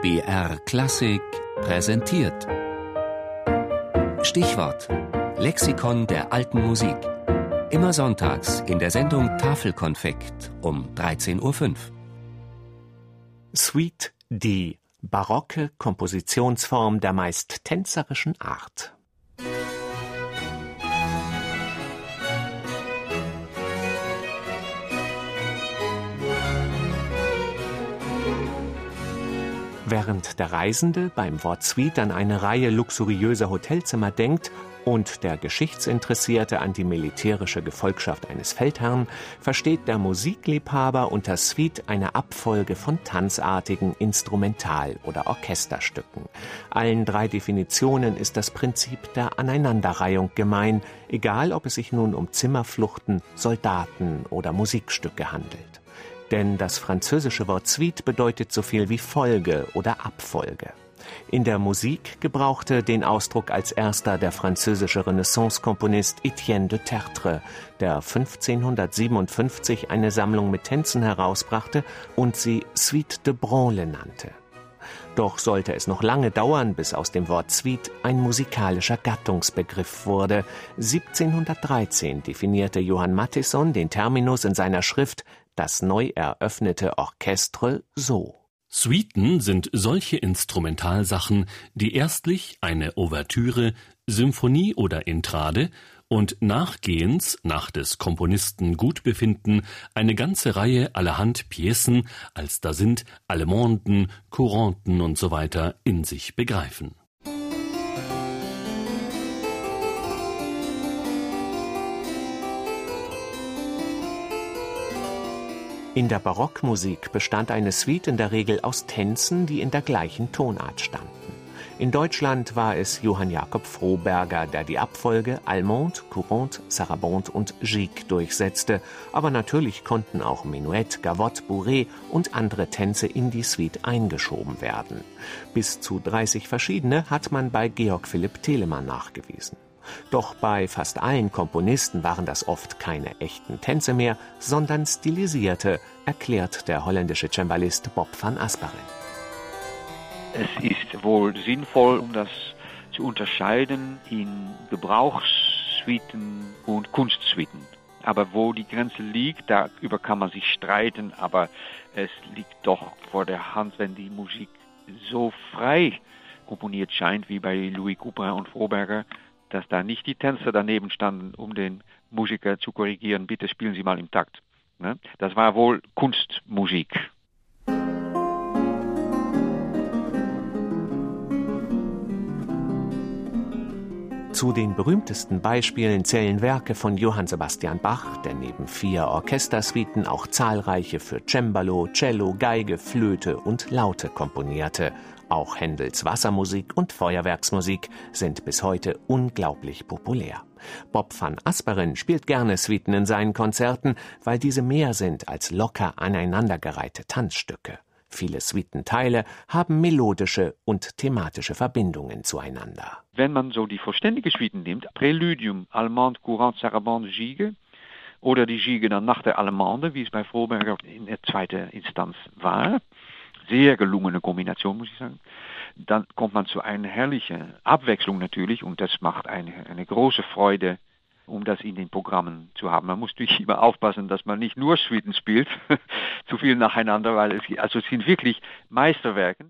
BR Klassik präsentiert. Stichwort: Lexikon der alten Musik. Immer sonntags in der Sendung Tafelkonfekt um 13.05 Uhr. Suite D. Barocke Kompositionsform der meist tänzerischen Art. Während der Reisende beim Wort Suite an eine Reihe luxuriöser Hotelzimmer denkt und der Geschichtsinteressierte an die militärische Gefolgschaft eines Feldherrn, versteht der Musikliebhaber unter Suite eine Abfolge von tanzartigen Instrumental- oder Orchesterstücken. Allen drei Definitionen ist das Prinzip der Aneinanderreihung gemein, egal ob es sich nun um Zimmerfluchten, Soldaten oder Musikstücke handelt denn das französische Wort Suite bedeutet so viel wie Folge oder Abfolge. In der Musik gebrauchte den Ausdruck als erster der französische Renaissance-Komponist Etienne de Tertre, der 1557 eine Sammlung mit Tänzen herausbrachte und sie Suite de Branle nannte. Doch sollte es noch lange dauern, bis aus dem Wort Suite ein musikalischer Gattungsbegriff wurde. 1713 definierte Johann Matheson den Terminus in seiner Schrift das neu eröffnete Orchestre so. Suiten sind solche Instrumentalsachen, die erstlich eine Ouvertüre, Symphonie oder Intrade und nachgehends, nach des Komponisten Gutbefinden, eine ganze Reihe allerhand Piecen, als da sind Allemonden, Couranten und so in sich begreifen. In der Barockmusik bestand eine Suite in der Regel aus Tänzen, die in der gleichen Tonart standen. In Deutschland war es Johann Jakob Froberger, der die Abfolge Allemande, Courante, Sarabande und Gigue durchsetzte, aber natürlich konnten auch Menuett, Gavotte, Bourrée und andere Tänze in die Suite eingeschoben werden. Bis zu 30 verschiedene hat man bei Georg Philipp Telemann nachgewiesen. Doch bei fast allen Komponisten waren das oft keine echten Tänze mehr, sondern stilisierte, erklärt der holländische Cembalist Bob van Asperen. Es ist wohl sinnvoll, um das zu unterscheiden in Gebrauchssuiten und Kunstsuiten. Aber wo die Grenze liegt, darüber kann man sich streiten, aber es liegt doch vor der Hand, wenn die Musik so frei komponiert scheint wie bei Louis Couperin und Froberger, dass da nicht die Tänzer daneben standen, um den Musiker zu korrigieren, bitte spielen Sie mal im Takt. Ne? Das war wohl Kunstmusik. Zu den berühmtesten Beispielen zählen Werke von Johann Sebastian Bach, der neben vier Orchestersuiten auch zahlreiche für Cembalo, Cello, Geige, Flöte und Laute komponierte. Auch Händels Wassermusik und Feuerwerksmusik sind bis heute unglaublich populär. Bob van Asperen spielt gerne Suiten in seinen Konzerten, weil diese mehr sind als locker aneinandergereihte Tanzstücke. Viele Suitenteile haben melodische und thematische Verbindungen zueinander. Wenn man so die vollständige Suiten nimmt, Präludium, Allemande, Courant, Sarabande, Gigue, oder die Gigue dann nach der Allemande, wie es bei Froberger in der zweiten Instanz war, sehr gelungene Kombination, muss ich sagen. Dann kommt man zu einer herrlichen Abwechslung natürlich und das macht eine, eine große Freude, um das in den Programmen zu haben. Man muss natürlich immer aufpassen, dass man nicht nur Suiten spielt, zu viel nacheinander, weil es, also es sind wirklich Meisterwerke.